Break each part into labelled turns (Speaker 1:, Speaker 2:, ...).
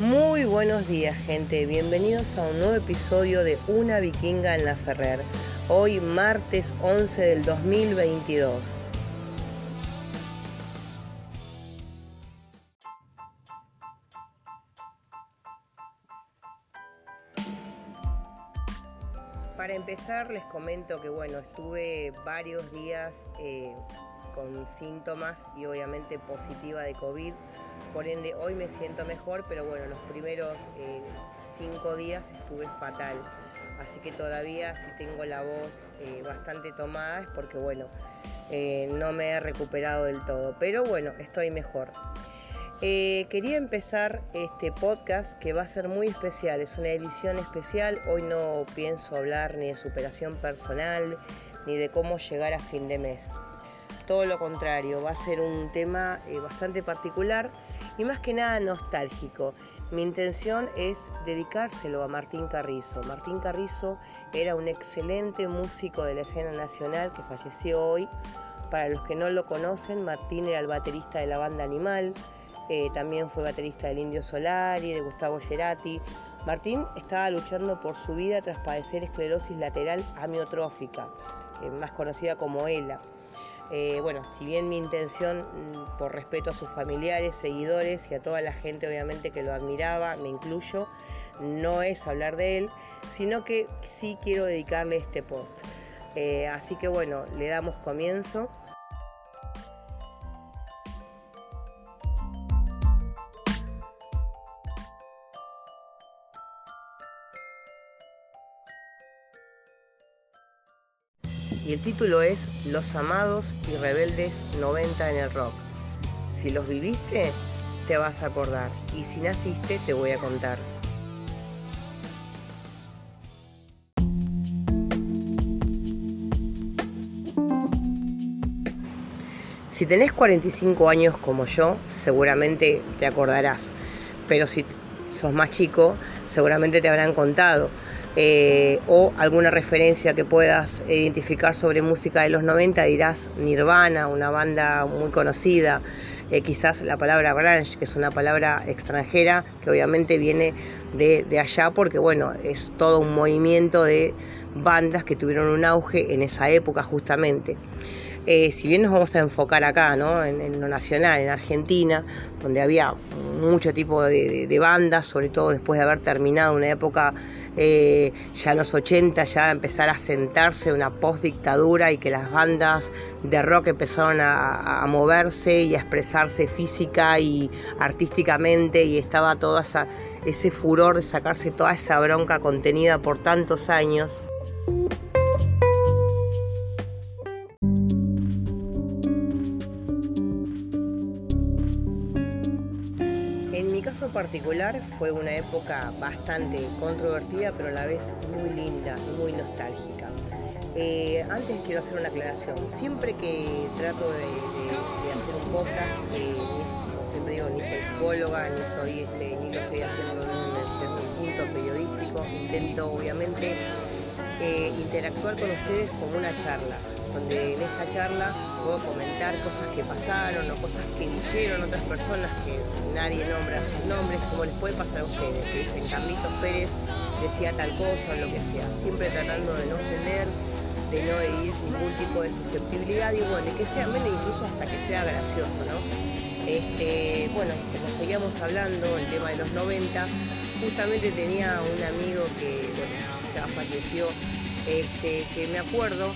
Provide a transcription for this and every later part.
Speaker 1: Muy buenos días gente, bienvenidos a un nuevo episodio de Una Vikinga en la Ferrer. Hoy martes 11 del 2022. Para empezar les comento que bueno, estuve varios días eh, con síntomas y obviamente positiva de COVID. Por ende, hoy me siento mejor, pero bueno, los primeros eh, cinco días estuve fatal. Así que todavía si tengo la voz eh, bastante tomada es porque bueno, eh, no me he recuperado del todo. Pero bueno, estoy mejor. quería empezar este podcast que va a ser muy especial, es una edición especial. Hoy no pienso hablar ni de superación personal ni de cómo llegar a fin de mes todo lo contrario, va a ser un tema eh, bastante particular y más que nada nostálgico. Mi intención es dedicárselo a Martín Carrizo. Martín Carrizo era un excelente músico de la escena nacional que falleció hoy. Para los que no lo conocen, Martín era el baterista de la banda Animal, eh, también fue baterista del Indio Solari, de Gustavo Gerati. Martín estaba luchando por su vida tras padecer esclerosis lateral amiotrófica, eh, más conocida como ELA. Eh, bueno, si bien mi intención, mm, por respeto a sus familiares, seguidores y a toda la gente obviamente que lo admiraba, me incluyo, no es hablar de él, sino que sí quiero dedicarle este post. Eh, así que bueno, le damos comienzo. Y el título es Los amados y rebeldes 90 en el rock. Si los viviste, te vas a acordar y si naciste, te voy a contar. Si tenés 45 años como yo, seguramente te acordarás, pero si sos más chico, seguramente te habrán contado eh, o alguna referencia que puedas identificar sobre música de los 90, dirás Nirvana, una banda muy conocida, eh, quizás la palabra grunge, que es una palabra extranjera que obviamente viene de, de allá porque bueno, es todo un movimiento de bandas que tuvieron un auge en esa época justamente. Eh, si bien nos vamos a enfocar acá, ¿no? en, lo nacional, en Argentina, donde había mucho tipo de, bandas, sobre todo después de haber terminado una época eh, ya en los 80, ya empezar a sentarse una post-dictadura y que las bandas de rock empezaron a, moverse y a expresarse física y artísticamente y estaba todo ese furor de sacarse toda esa bronca contenida por tantos años. Fue una época bastante controvertida, pero a la vez muy linda, muy nostálgica. Eh, antes quiero hacer una aclaración. Siempre que trato de, hacer un podcast, eh, como siempre digo, ni soy psicóloga, ni soy este, ni lo estoy haciendo desde un punto periodístico. Intento obviamente eh, interactuar con ustedes como una charla donde en esta charla puedo comentar cosas que pasaron o cosas que dijeron otras personas que nadie nombra sus nombres, como les puede pasar a ustedes, que dicen Carlitos Pérez decía tal cosa o lo que sea, siempre tratando de no ofender, de no herir ningún tipo de susceptibilidad y bueno, que sea menos incluso hasta que sea gracioso, ¿no? Este, bueno, como seguíamos hablando, el tema de los 90, justamente tenía un amigo que, bueno, ya falleció, este, que me acuerdo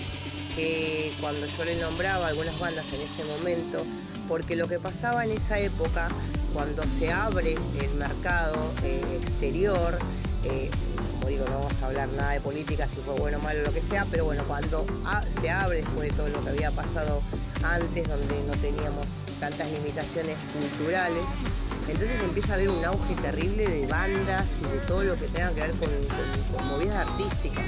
Speaker 1: que cuando yo le nombraba algunas bandas en ese momento, porque lo que pasaba en esa época, cuando se abre el mercado eh, exterior, eh, como digo, no vamos a hablar nada de política, si fue bueno o malo, lo que sea, pero bueno, cuando se abre después de todo lo que había pasado antes, donde no teníamos tantas limitaciones culturales, entonces empieza a haber un auge terrible de bandas y de todo lo que tenga que ver con, movidas artísticas.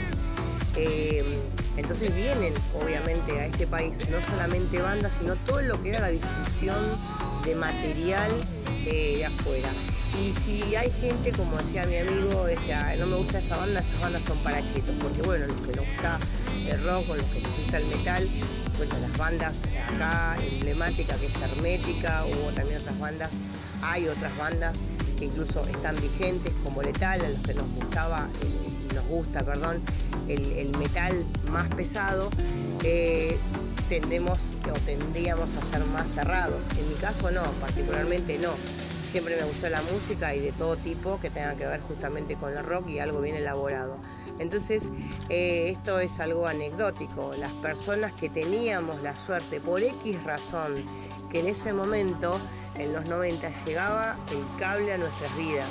Speaker 1: Eh, entonces vienen obviamente a este país no solamente bandas, sino todo lo que era la difusión de material de afuera. Y si hay gente, como decía mi amigo, decía, no me gusta esa banda, esas bandas son para chetos, porque bueno, los que nos gusta el rock o los que nos gusta el metal, bueno, las bandas acá emblemáticas que es Hermética, hubo también otras bandas, hay otras bandas que incluso están vigentes como Letal, a los que nos gustaba, eh, nos gusta, perdón, el, metal más pesado, eh, tendemos o tendríamos a ser más cerrados. En mi caso no, particularmente no. Siempre me gustó la música y de todo tipo que tenga que ver justamente con el rock y algo bien elaborado. Entonces, eh, esto es algo anecdótico. Las personas que teníamos la suerte, por X razón, que en ese momento, en los 90, llegaba el cable a nuestras vidas.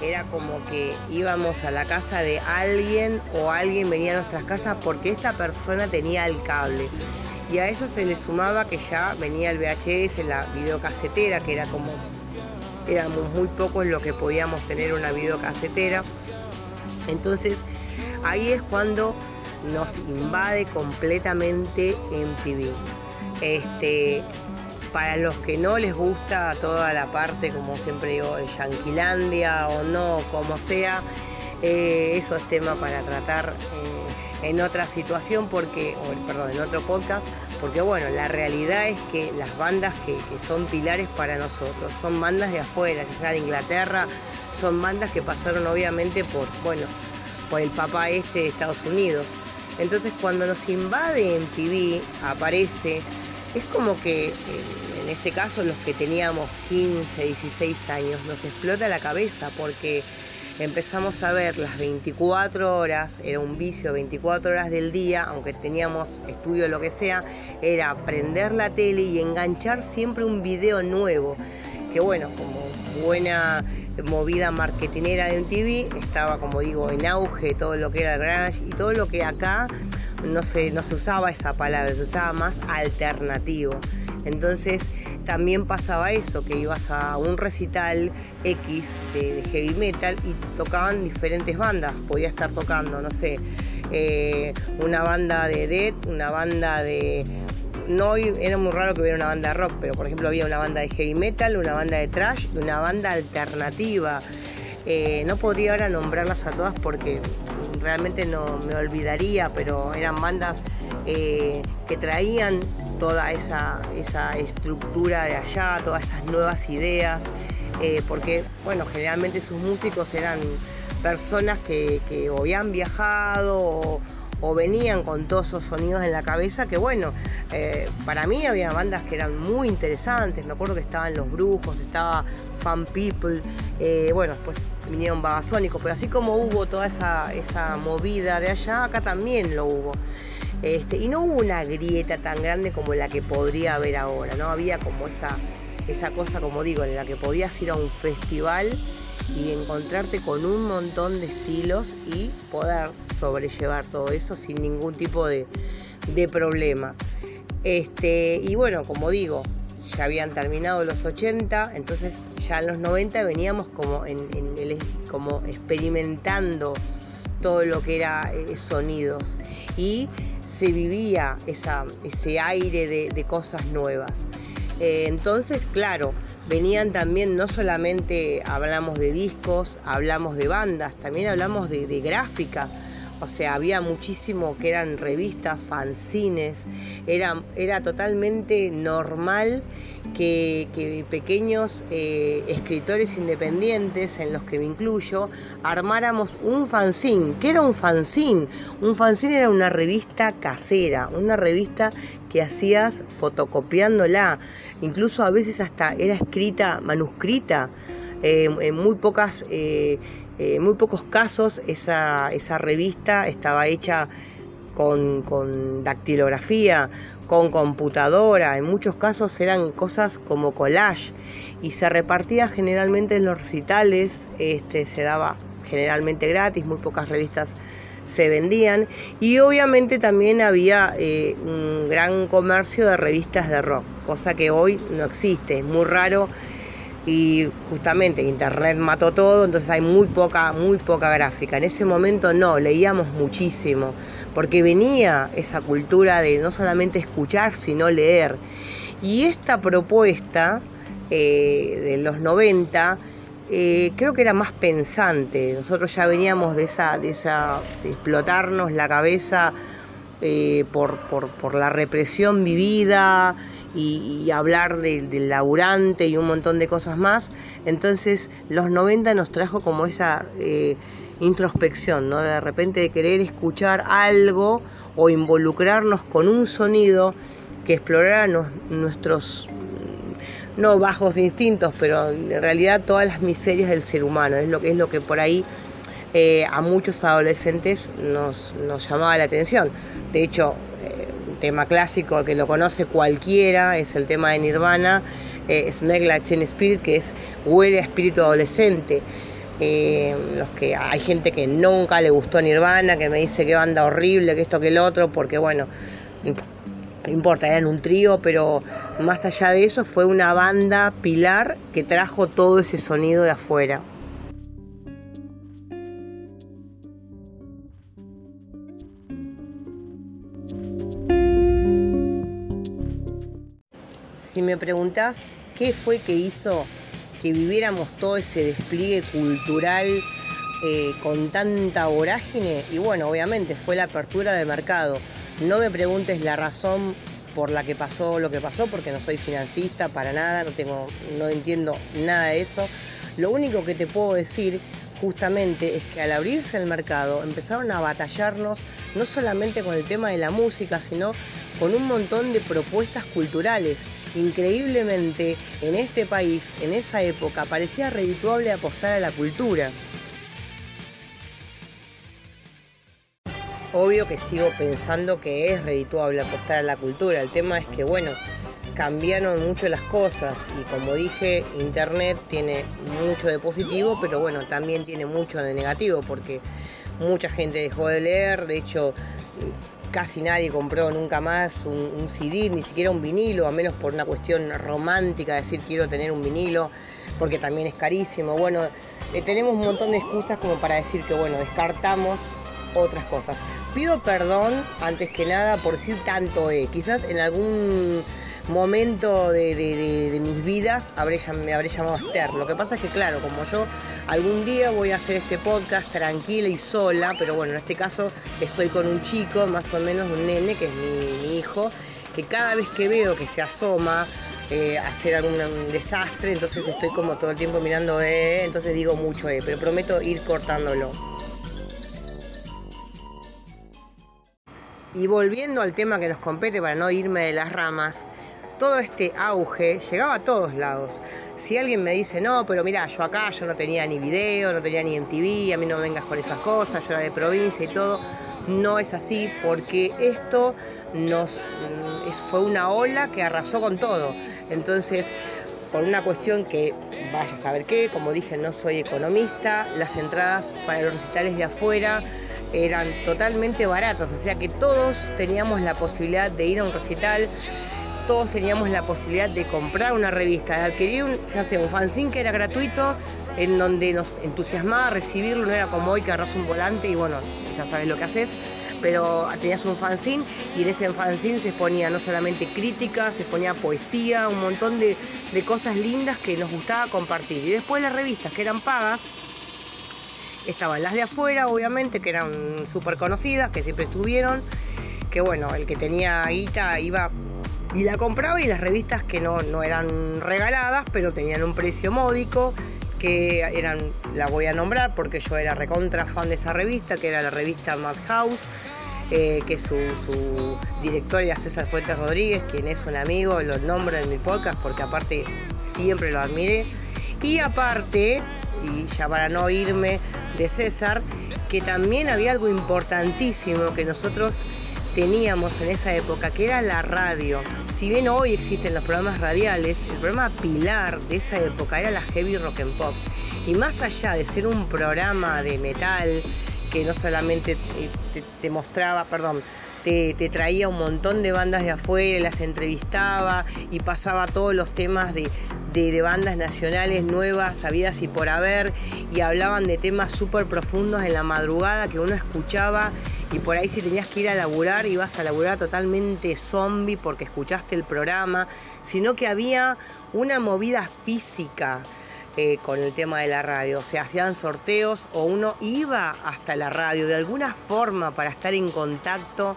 Speaker 1: Era como que íbamos a la casa de alguien o alguien venía a nuestras casas porque esta persona tenía el cable. Y a eso se le sumaba que ya venía el VHS, la videocasetera, que era como, éramos muy pocos los que podíamos tener una videocasetera. Entonces ahí es cuando nos invade completamente MTV. Este, para los que no les gusta toda la parte, como siempre digo, de Yanquilandia o no, como sea, eh, eso es tema para tratar eh, en otra situación, porque, perdón, en otro podcast, porque bueno, la realidad es que las bandas que, son pilares para nosotros son bandas de afuera, ya sea de Inglaterra, son bandas que pasaron obviamente por, bueno, por el papá este de Estados Unidos. Entonces cuando nos invade en TV aparece, es como que en este caso los que teníamos 15, 16 años nos explota la cabeza porque empezamos a ver las 24 horas, era un vicio 24 horas del día, aunque teníamos estudio lo que sea, era prender la tele y enganchar siempre un video nuevo. Que bueno, como buena movida marketinera de MTV, estaba como digo en auge todo lo que era el y todo lo que acá no se, no se usaba esa palabra, se usaba más alternativo. Entonces también pasaba eso, que ibas a un recital X de, heavy metal y tocaban diferentes bandas. Podía estar tocando, no sé, eh, una banda de death, una banda de no era muy raro que hubiera una banda de rock, pero por ejemplo había una banda de heavy metal, una banda de trash y una banda alternativa. Eh, no podría ahora nombrarlas a todas porque realmente no me olvidaría, pero eran bandas eh, que traían toda esa, esa, estructura de allá, todas esas nuevas ideas, eh, porque bueno, generalmente sus músicos eran personas que, que habían viajado o, o venían con todos esos sonidos en la cabeza que bueno, eh, para mí había bandas que eran muy interesantes, me acuerdo que estaban Los Brujos, estaba Fan People, eh, bueno, después vinieron Babasónicos, pero así como hubo toda esa, esa movida de allá, acá también lo hubo. Este, y no hubo una grieta tan grande como la que podría haber ahora, ¿no? Había como esa, esa cosa, como digo, en la que podías ir a un festival y encontrarte con un montón de estilos y poder sobrellevar todo eso sin ningún tipo de, problema. Este, y bueno, como digo, ya habían terminado los 80, entonces ya en los 90 veníamos como, en, como experimentando todo lo que era eh, sonidos y se vivía esa, ese aire de cosas nuevas. Eh, entonces, claro, venían también, no solamente hablamos de discos, hablamos de bandas, también hablamos de, de gráfica o sea, había muchísimo que eran revistas, fanzines, era, era totalmente normal que, pequeños eh, escritores independientes, en los que me incluyo, armáramos un fanzine. ¿Qué era un fanzine? Un fanzine era una revista casera, una revista que hacías fotocopiándola, incluso a veces hasta era escrita, manuscrita, eh, en muy pocas... Eh, en eh, muy pocos casos esa, esa revista estaba hecha con, con, dactilografía, con computadora, en muchos casos eran cosas como collage y se repartía generalmente en los recitales, este, se daba generalmente gratis, muy pocas revistas se vendían y obviamente también había eh, un gran comercio de revistas de rock, cosa que hoy no existe, es muy raro y justamente internet mató todo, entonces hay muy poca, muy poca gráfica. En ese momento no, leíamos muchísimo, porque venía esa cultura de no solamente escuchar, sino leer. Y esta propuesta eh, de los 90 eh, creo que era más pensante. Nosotros ya veníamos de esa, de esa, de explotarnos la cabeza eh, por, por, por la represión vivida y, hablar del laburante y un montón de cosas más. Entonces los 90 nos trajo como esa eh, introspección, ¿no? De repente de querer escuchar algo o involucrarnos con un sonido que explorara nuestros no bajos instintos, pero en realidad todas las miserias del ser humano, es lo que es lo que por ahí eh, a muchos adolescentes nos, nos, llamaba la atención. De hecho, tema clásico que lo conoce cualquiera es el tema de Nirvana, eh, Like Spirit, que es huele a espíritu adolescente. Eh, los que hay gente que nunca le gustó Nirvana, que me dice que banda horrible, que esto que el otro, porque bueno, no importa, eran un trío, pero más allá de eso fue una banda pilar que trajo todo ese sonido de afuera. Me preguntás qué fue que hizo que viviéramos todo ese despliegue cultural eh, con tanta vorágine, y bueno, obviamente fue la apertura del mercado. No me preguntes la razón por la que pasó lo que pasó, porque no soy financista para nada, no tengo, no entiendo nada de eso. Lo único que te puedo decir justamente es que al abrirse el mercado empezaron a batallarnos no solamente con el tema de la música, sino con un montón de propuestas culturales. Increíblemente, en este país, en esa época, parecía redituable apostar a la cultura. Obvio que sigo pensando que es redituable apostar a la cultura. El tema es que, bueno, cambiaron mucho las cosas y como dije, Internet tiene mucho de positivo, pero bueno, también tiene mucho de negativo porque mucha gente dejó de leer, de hecho casi nadie compró nunca más un, CD, ni siquiera un vinilo, a menos por una cuestión romántica, decir quiero tener un vinilo, porque también es carísimo. Bueno, eh, tenemos un montón de excusas como para decir que, bueno, descartamos otras cosas. Pido perdón, antes que nada, por decir tanto E. Quizás en algún momento de, mis vidas habré, me habré llamado Esther. Lo que pasa es que, claro, como yo algún día voy a hacer este podcast tranquila y sola, pero bueno, en este caso estoy con un chico, más o menos un nene, que es mi, hijo, que cada vez que veo que se asoma, eh, hacer algún desastre, entonces estoy como todo el tiempo mirando, eh, entonces digo mucho, eh, pero prometo ir cortándolo. Y volviendo al tema que nos compete para no irme de las ramas, todo este auge llegaba a todos lados. Si alguien me dice, no, pero mira, yo acá yo no tenía ni video, no tenía ni MTV, a mí no vengas con esas cosas, yo era de provincia y todo, no es así porque esto nos mm, fue una ola que arrasó con todo. Entonces, por una cuestión que vaya a saber qué, como dije, no soy economista, las entradas para los recitales de afuera eran totalmente baratas, o sea que todos teníamos la posibilidad de ir a un recital todos teníamos la posibilidad de comprar una revista, de adquirir un, ya sea un fanzine que era gratuito, en donde nos entusiasmaba recibirlo, no era como hoy que agarras un volante y bueno, ya sabes lo que haces, pero tenías un fanzine y en ese fanzine se ponía no solamente crítica, se ponía poesía, un montón de, de cosas lindas que nos gustaba compartir. Y después las revistas que eran pagas, estaban las de afuera, obviamente, que eran súper conocidas, que siempre estuvieron, que bueno, el que tenía guita iba y la compraba y las revistas que no, no eran regaladas, pero tenían un precio módico, que eran, la voy a nombrar porque yo era recontra fan de esa revista, que era la revista Madhouse, eh, que su, su director era César Fuentes Rodríguez, quien es un amigo, lo nombro en mi podcast porque aparte siempre lo admiré. Y aparte, y ya para no irme de César, que también había algo importantísimo que nosotros teníamos en esa época, que era la radio. Si bien hoy existen los programas radiales, el programa pilar de esa época era la heavy rock and pop. Y más allá de ser un programa de metal que no solamente te, mostraba, perdón, te, traía un montón de bandas de afuera, las entrevistaba y pasaba todos los temas de, de, bandas nacionales nuevas, sabidas y por haber, y hablaban de temas súper profundos en la madrugada que uno escuchaba y por ahí si tenías que ir a laburar ibas a laburar totalmente zombie porque escuchaste el programa, sino que había una movida física eh, con el tema de la radio, o sea, hacían sorteos o uno iba hasta la radio de alguna forma para estar en contacto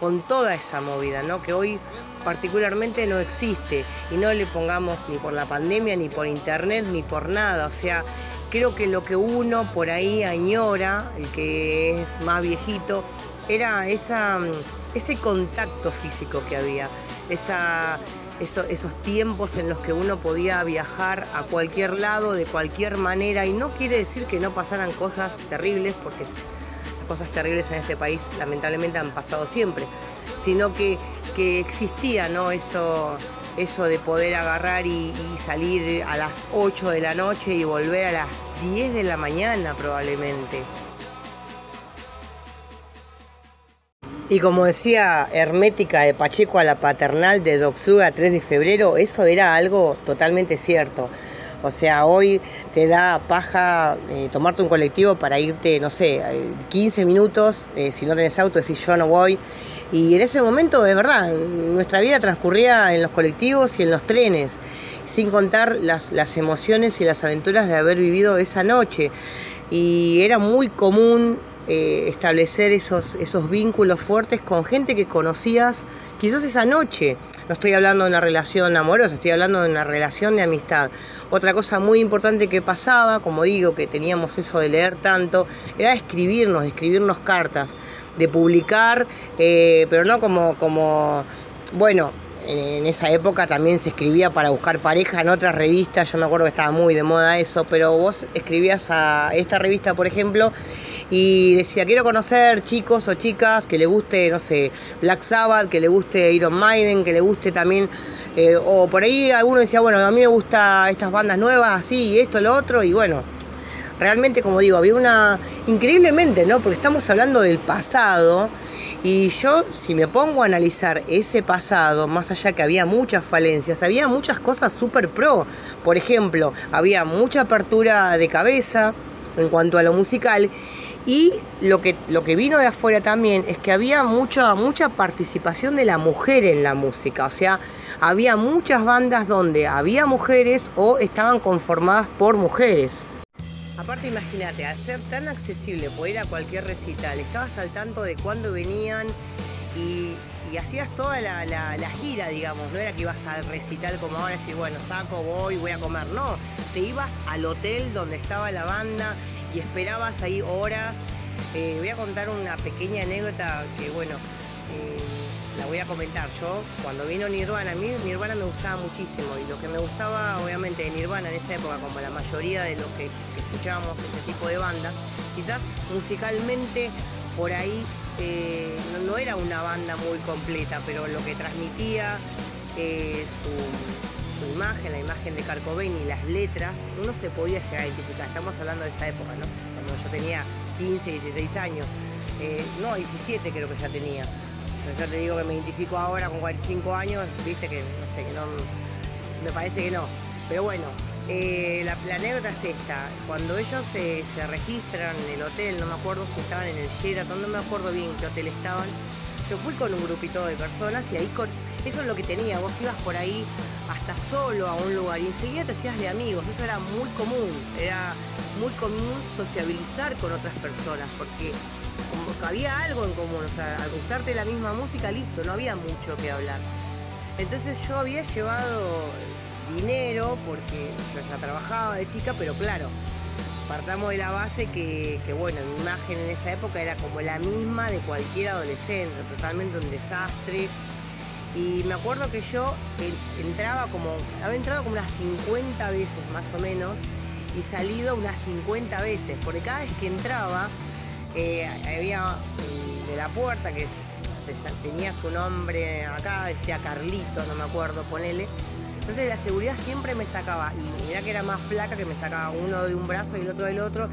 Speaker 1: con toda esa movida, ¿no? Que hoy particularmente no existe y no le pongamos ni por la pandemia, ni por internet, ni por nada. O sea, creo que lo que uno por ahí añora, el que es más viejito, era esa, ese contacto físico que había, esa, esos tiempos en los que uno podía viajar a cualquier lado, de cualquier manera, y no quiere decir que no pasaran cosas terribles, porque las cosas terribles en este país lamentablemente han pasado siempre, sino que, que existía ¿no? eso, eso de poder agarrar y, y, salir a las 8 de la noche y volver a las 10 de la mañana probablemente. Y como decía Hermética de Pacheco a la paternal de Doxuga 3 de febrero, eso era algo totalmente cierto. O sea, hoy te da paja eh, tomarte un colectivo para irte, no sé, 15 minutos, eh, si no tenés auto, decís yo no voy. Y en ese momento, es verdad, nuestra vida transcurría en los colectivos y en los trenes, sin contar las, las emociones y las aventuras de haber vivido esa noche. Y era muy común eh, establecer esos, esos vínculos fuertes con gente que conocías quizás esa noche. No estoy hablando de una relación amorosa, estoy hablando de una relación de amistad. Otra cosa muy importante que pasaba, como digo, que teníamos eso de leer tanto, era escribirnos, escribirnos cartas, de publicar, eh, pero no como, como, bueno, en esa época también se escribía para buscar pareja en otras revistas, yo me acuerdo que estaba muy de moda eso, pero vos escribías a esta revista, por ejemplo, y decía, quiero conocer chicos o chicas que le guste, no sé, Black Sabbath, que le guste Iron Maiden, que le guste también, eh, o por ahí alguno decía, bueno, a mí me gusta estas bandas nuevas, así, esto, lo otro, y bueno, realmente como digo, había una, increíblemente, ¿no? Porque estamos hablando del pasado, y yo, si me pongo a analizar ese pasado, más allá que había muchas falencias, había muchas cosas súper pro. Por ejemplo, había mucha apertura de cabeza en cuanto a lo musical y lo que, lo que vino de afuera también es que había mucha, mucha participación de la mujer en la música. O sea, había muchas bandas donde había mujeres o estaban conformadas por mujeres. Aparte, imagínate, al ser tan accesible poder ir a cualquier recital, estabas al tanto de cuándo venían y, hacías toda la, gira, digamos. No era que ibas al recital como ahora, decir, bueno, saco, voy, voy a comer. No, te ibas al hotel donde estaba la banda y esperabas ahí horas. Eh, voy a contar una pequeña anécdota que, bueno, eh, la voy a comentar. Yo, cuando vino Nirvana, a mí Nirvana me gustaba muchísimo y lo que me gustaba, obviamente, de Nirvana en esa época, como la mayoría de los que, que escuchábamos ese tipo de bandas, quizás musicalmente por ahí eh, no, era una banda muy completa, pero lo que transmitía eh, su, imagen, la imagen de Kurt y las letras, uno se podía llegar a identificar. Estamos hablando de esa época, ¿no? Cuando yo tenía 15, 16 años. Eh, no, 17 creo que ya tenía. O sea, ya te digo que me identifico ahora con 45 años, viste que no sé, que no. Me parece que no. Pero bueno, eh, la, la, anécdota es esta, cuando ellos se, se, registran en el hotel, no me acuerdo si estaban en el Sheraton, no me acuerdo bien qué hotel estaban, yo fui con un grupito de personas y ahí con, eso es lo que tenía, vos ibas por ahí hasta solo a un lugar y enseguida te hacías de amigos, eso era muy común, era muy común sociabilizar con otras personas, porque había algo en común, o sea, al gustarte la misma música, listo, no había mucho que hablar. Entonces yo había llevado dinero porque yo ya trabajaba de chica, pero claro, partamos de la base que, que, bueno, mi imagen en esa época era como la misma de cualquier adolescente, totalmente un desastre. Y me acuerdo que yo entraba como, había entrado como unas 50 veces más o menos y salido unas 50 veces, porque cada vez que entraba eh, había de la puerta que tenía su nombre acá, decía Carlito, no me acuerdo, ponele entonces la seguridad siempre me sacaba, y mira que era más flaca que me sacaba uno de un brazo y el otro del otro.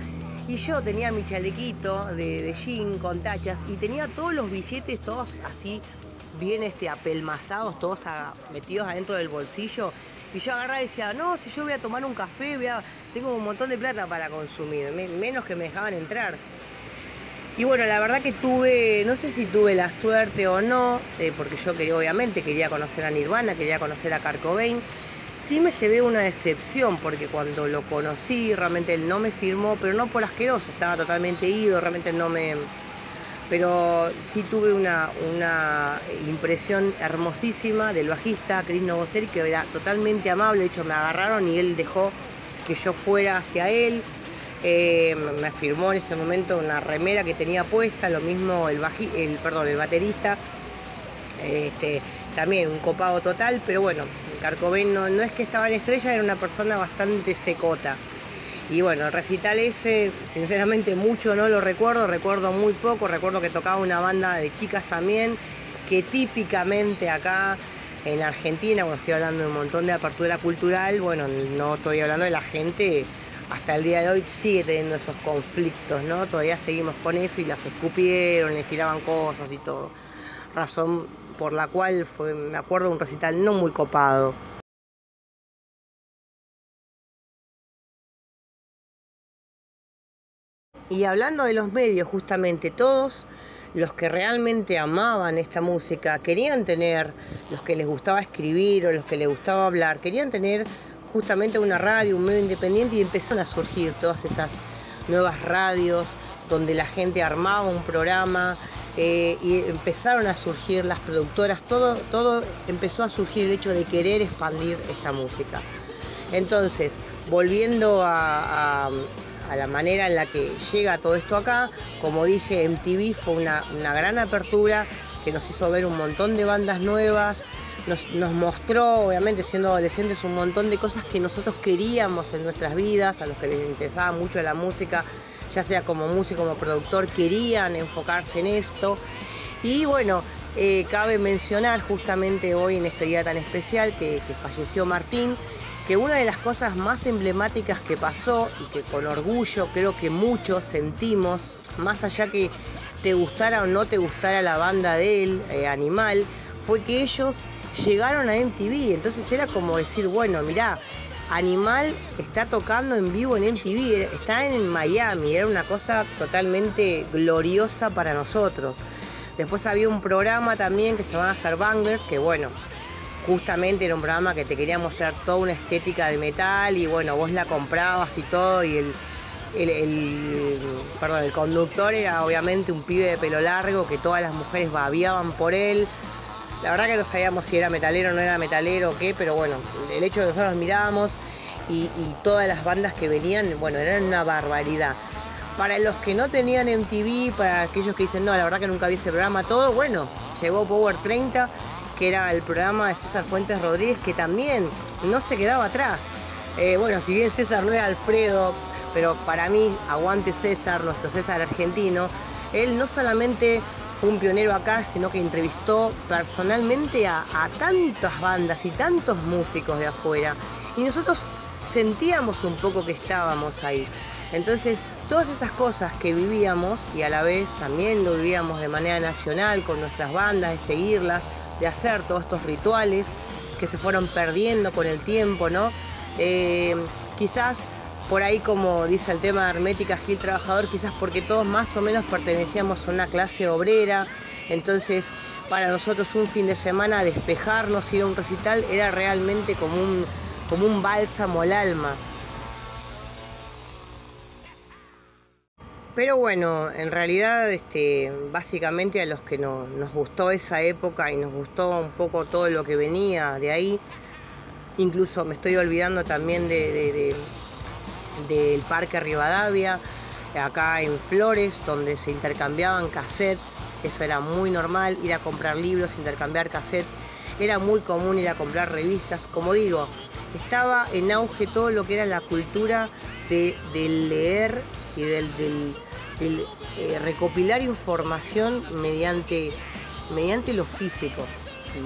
Speaker 1: Y yo tenía mi chalequito de, jean con tachas y tenía todos los billetes todos así, bien este, apelmazados, todos metidos adentro del bolsillo. Y yo agarraba y decía, no, si yo voy a tomar un café, voy a, tengo un montón de plata para consumir, menos que me dejaban entrar. Y bueno, la verdad que tuve, no sé si tuve la suerte o no, eh, porque yo quería, obviamente quería conocer a Nirvana, quería conocer a Kurt Cobain. Sí me llevé una decepción, porque cuando lo conocí, realmente él no me firmó, pero no por asqueroso, estaba totalmente ido, realmente no me, pero sí tuve una, una impresión hermosísima del bajista Chris Novoselic, que era totalmente amable, de hecho me agarraron y él dejó que yo fuera hacia él. Eh, me firmó en ese momento una remera que tenía puesta, lo mismo el, perdón, el baterista, este, también un copado total, pero bueno, Carcobén no, no es que estaba en estrella, era una persona bastante secota. Y bueno, el recital ese, sinceramente mucho no lo recuerdo, recuerdo muy poco, recuerdo que tocaba una banda de chicas también, que típicamente acá en Argentina, cuando estoy hablando de un montón de apertura cultural, bueno, no estoy hablando de la gente, hasta el día de hoy sigue teniendo esos conflictos, ¿no? Todavía seguimos con eso y las escupieron, les tiraban cosas y todo. Razón por la cual fue, me acuerdo, un recital no muy copado. Y hablando de los medios, justamente todos los que realmente amaban esta música, querían tener, los que les gustaba escribir o los que les gustaba hablar, querían tener justamente una radio, un medio independiente y empezaron a surgir todas esas nuevas radios donde la gente armaba un programa eh, y empezaron a surgir las productoras, todo, todo empezó a surgir el hecho de querer expandir esta música. Entonces, volviendo a, la manera en la que llega todo esto acá. Como dije, MTV fue una, gran apertura que nos hizo ver un montón de bandas nuevas, nos, mostró, obviamente siendo adolescentes, un montón de cosas que nosotros queríamos en nuestras vidas, a los que les interesaba mucho la música, ya sea como músico, como productor, querían enfocarse en esto. Y bueno, eh, cabe mencionar justamente hoy en este día tan especial que, que falleció Martín, que una de las cosas más emblemáticas que pasó y que con orgullo creo que muchos sentimos, más allá que te gustara o no te gustara la banda de él, eh, Animal, fue que ellos llegaron a MTV. Entonces era como decir, bueno, mirá, Animal está tocando en vivo en MTV, está en Miami, era una cosa totalmente gloriosa para nosotros. Después había un programa también que se llamaba Herbangers, que bueno, justamente era un programa que te quería mostrar toda una estética de metal y bueno, vos la comprabas y todo y el, el, perdón, el conductor era obviamente un pibe de pelo largo que todas las mujeres babiaban por él. La verdad que no sabíamos si era metalero o no era metalero o qué, pero bueno, el hecho de que nosotros mirábamos y, todas las bandas que venían, bueno, eran una barbaridad. Para los que no tenían MTV, para aquellos que dicen, no, la verdad que nunca vi ese programa, todo, bueno, llegó Power 30 que era el programa de César Fuentes Rodríguez, que también no se quedaba atrás. Eh, bueno, si bien César no era Alfredo, pero para mí, aguante César, nuestro César argentino, él no solamente un pionero acá, sino que entrevistó personalmente a, tantas bandas y tantos músicos de afuera. Y nosotros sentíamos un poco que estábamos ahí. Entonces, todas esas cosas que vivíamos y a la vez también lo vivíamos de manera nacional con nuestras bandas, de seguirlas, de hacer todos estos rituales que se fueron perdiendo con el tiempo, ¿no? Eh, quizás por ahí, como dice el tema de Hermética Gil Trabajador, quizás porque todos más o menos pertenecíamos a una clase obrera, entonces para nosotros un fin de semana despejarnos, ir a un recital, era realmente como un, como un bálsamo al alma. Pero bueno, en realidad, este, básicamente a los que no, nos gustó esa época y nos gustó un poco todo lo que venía de ahí, incluso me estoy olvidando también de, del Parque Rivadavia, acá en Flores, donde se intercambiaban cassettes, eso era muy normal, ir a comprar libros, intercambiar cassettes, era muy común ir a comprar revistas, como digo, estaba en auge todo lo que era la cultura de, leer y del, eh, recopilar información mediante, mediante lo físico.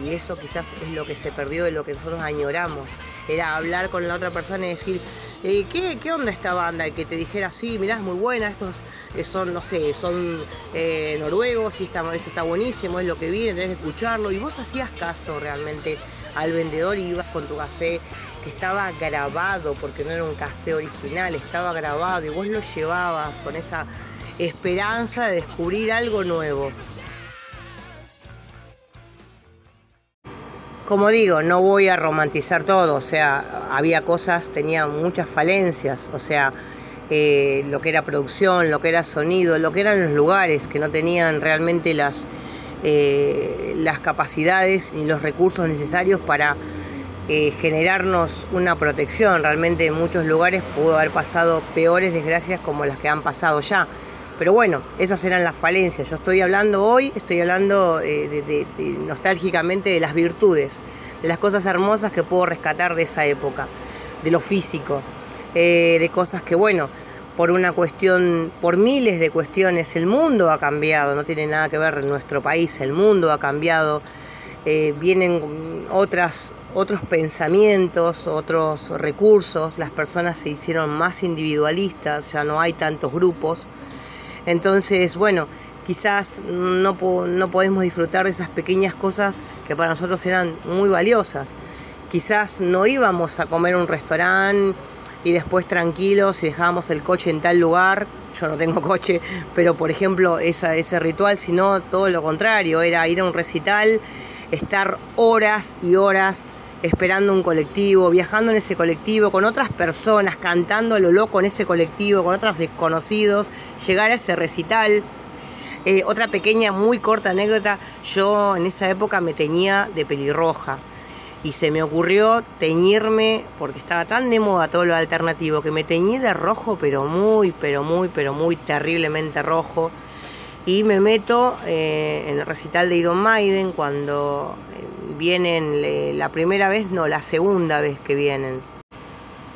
Speaker 1: Y eso quizás es lo que se perdió de lo que nosotros añoramos. Era hablar con la otra persona y decir, eh, ¿qué, ¿qué, onda esta banda? Que te dijera, sí, mirá, es muy buena, estos eh, son, no sé, son noruegos y está, esto está buenísimo, es lo que viene, tenés que escucharlo. Y vos hacías caso realmente al vendedor y ibas con tu cassette estaba grabado, porque no era un cassé original, estaba grabado y vos lo llevabas con esa esperanza de descubrir algo nuevo. Como digo, no voy a romantizar todo, o sea, había cosas, tenía muchas falencias, o sea, eh, lo que era producción, lo que era sonido, lo que eran los lugares que no tenían realmente las, eh, las capacidades ni los recursos necesarios para eh, generarnos una protección. Realmente en muchos lugares pudo haber pasado peores desgracias como las que han pasado ya. Pero bueno, esas eran las falencias. Yo estoy hablando hoy, estoy hablando eh, nostálgicamente de las virtudes, de las cosas hermosas que puedo rescatar de esa época, de lo físico, eh, de cosas que, bueno, por una cuestión, por miles de cuestiones, el mundo ha cambiado, no tiene nada que ver nuestro país, el mundo ha cambiado, vienen otras otros pensamientos, otros recursos, las personas se hicieron más individualistas, ya no hay tantos grupos. Entonces, bueno, quizás no, no podemos disfrutar de esas pequeñas cosas que para nosotros eran muy valiosas. Quizás no íbamos a comer un restaurante y después tranquilos y dejábamos el coche en tal lugar. Yo no tengo coche, pero por ejemplo esa, ese ritual, sino todo lo contrario, era ir a un recital, estar horas y horas esperando un colectivo, viajando en ese colectivo con otras personas, cantando a lo loco en ese colectivo, con otros desconocidos, llegar a ese recital. Eh, otra pequeña, muy corta anécdota, yo en esa época me teñía de pelirroja y se me ocurrió teñirme, porque estaba tan de moda todo lo alternativo, que me teñí de rojo, pero muy, pero muy, pero muy terriblemente rojo y me meto eh, en el recital de Iron Maiden cuando eh, vienen la primera vez, no, la segunda vez que vienen.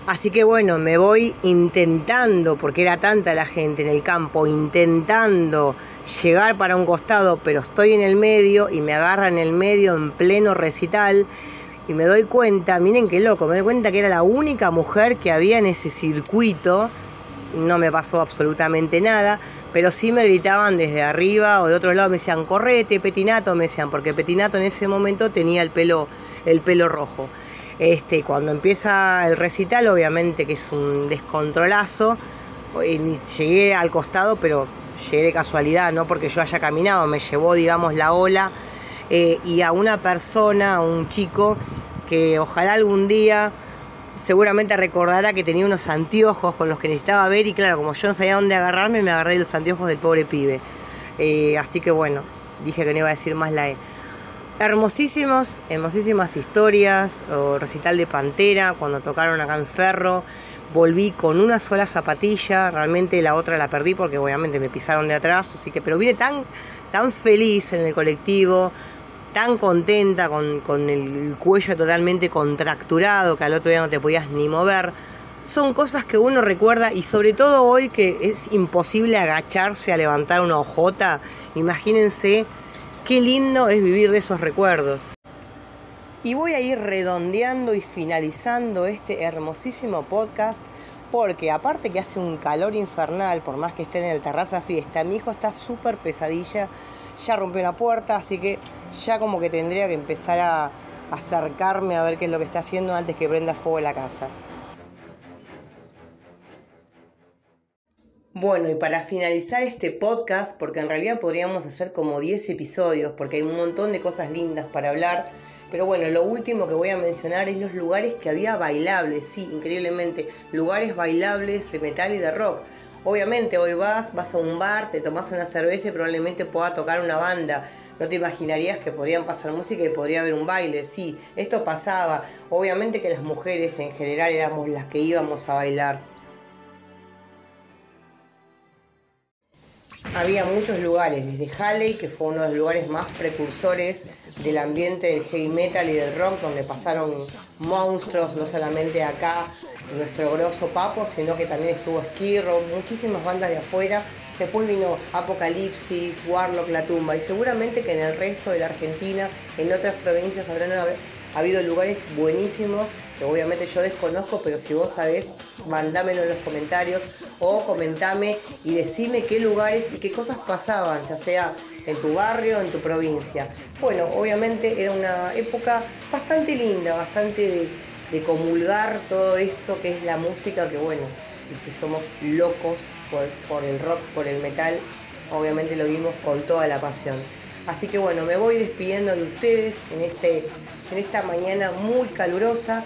Speaker 1: Así que bueno, me voy intentando, porque era tanta la gente en el campo, intentando llegar para un costado, pero estoy en el medio y me agarra en el medio en pleno recital y me doy cuenta, miren qué loco, me doy cuenta que era la única mujer que había en ese circuito no me pasó absolutamente nada, pero sí me gritaban desde arriba o de otro lado, me decían, correte, Petinato, me decían, porque Petinato en ese momento tenía el pelo, el pelo rojo. Este, cuando empieza el recital, obviamente que es un descontrolazo, llegué al costado, pero llegué de casualidad, no porque yo haya caminado, me llevó, digamos, la ola, eh, y a una persona, a un chico, que ojalá algún día seguramente recordará que tenía unos anteojos con los que necesitaba ver y claro, como yo no sabía dónde agarrarme, me agarré los anteojos del pobre pibe. Eh, así que bueno, dije que no iba a decir más la E. Hermosísimos, hermosísimas historias, o recital de Pantera, cuando tocaron acá en Ferro, volví con una sola zapatilla, realmente la otra la perdí porque obviamente me pisaron de atrás, así que, pero vine tan, tan feliz en el colectivo, tan contenta con, el cuello totalmente contracturado que al otro día no te podías ni mover. Son cosas que uno recuerda y sobre todo hoy que es imposible agacharse a levantar una hojota. Imagínense qué lindo es vivir de esos recuerdos. Y voy a ir redondeando y finalizando este hermosísimo podcast porque aparte que hace un calor infernal, por más que esté en el terraza fiesta, mi hijo está súper pesadilla ya rompió una puerta, así que ya como que tendría que empezar a acercarme a ver qué es lo que está haciendo antes que prenda fuego la casa. Bueno, y para finalizar este podcast, porque en realidad podríamos hacer como 10 episodios, porque hay un montón de cosas lindas para hablar, pero bueno, lo último que voy a mencionar es los lugares que había bailables, sí, increíblemente, lugares bailables de metal y de rock. Obviamente hoy vas, vas a un bar, te tomas una cerveza y probablemente pueda tocar una banda. No te imaginarías que podrían pasar música y podría haber un baile. Sí, esto pasaba. Obviamente que las mujeres en general éramos las que íbamos a bailar. Había muchos lugares, desde Halley, que fue uno de los lugares más precursores del ambiente del heavy metal y del rock, donde pasaron monstruos, no solamente acá, nuestro grosso Papo, sino que también estuvo Skirro, muchísimas bandas de afuera. Después vino Apocalipsis, Warlock, La Tumba, y seguramente que en el resto de la Argentina, en otras provincias, habrán habido lugares buenísimos obviamente yo desconozco, pero si vos sabés, mandámelo en los comentarios o comentame y decime qué lugares y qué cosas pasaban, ya sea en tu barrio, en tu provincia. Bueno, obviamente era una época bastante linda, bastante de, comulgar todo esto que es la música, que bueno, que somos locos por, por el rock, por el metal, obviamente lo vimos con toda la pasión. Así que bueno, me voy despidiendo de ustedes en, este, en esta mañana muy calurosa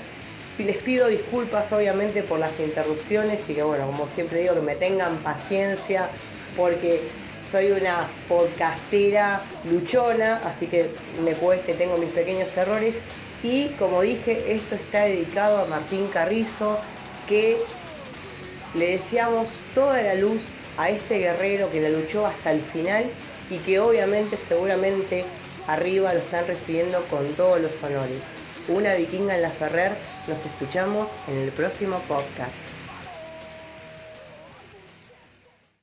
Speaker 1: les pido disculpas obviamente por las interrupciones y que bueno, como siempre digo, que me tengan paciencia porque soy una podcastera luchona, así que me cueste, tengo mis pequeños errores. Y como dije, esto está dedicado a Martín Carrizo, que le deseamos toda la luz a este guerrero que la luchó hasta el final y que obviamente seguramente arriba lo están recibiendo con todos los honores. Una vikinga en la Ferrer, nos escuchamos en el próximo podcast.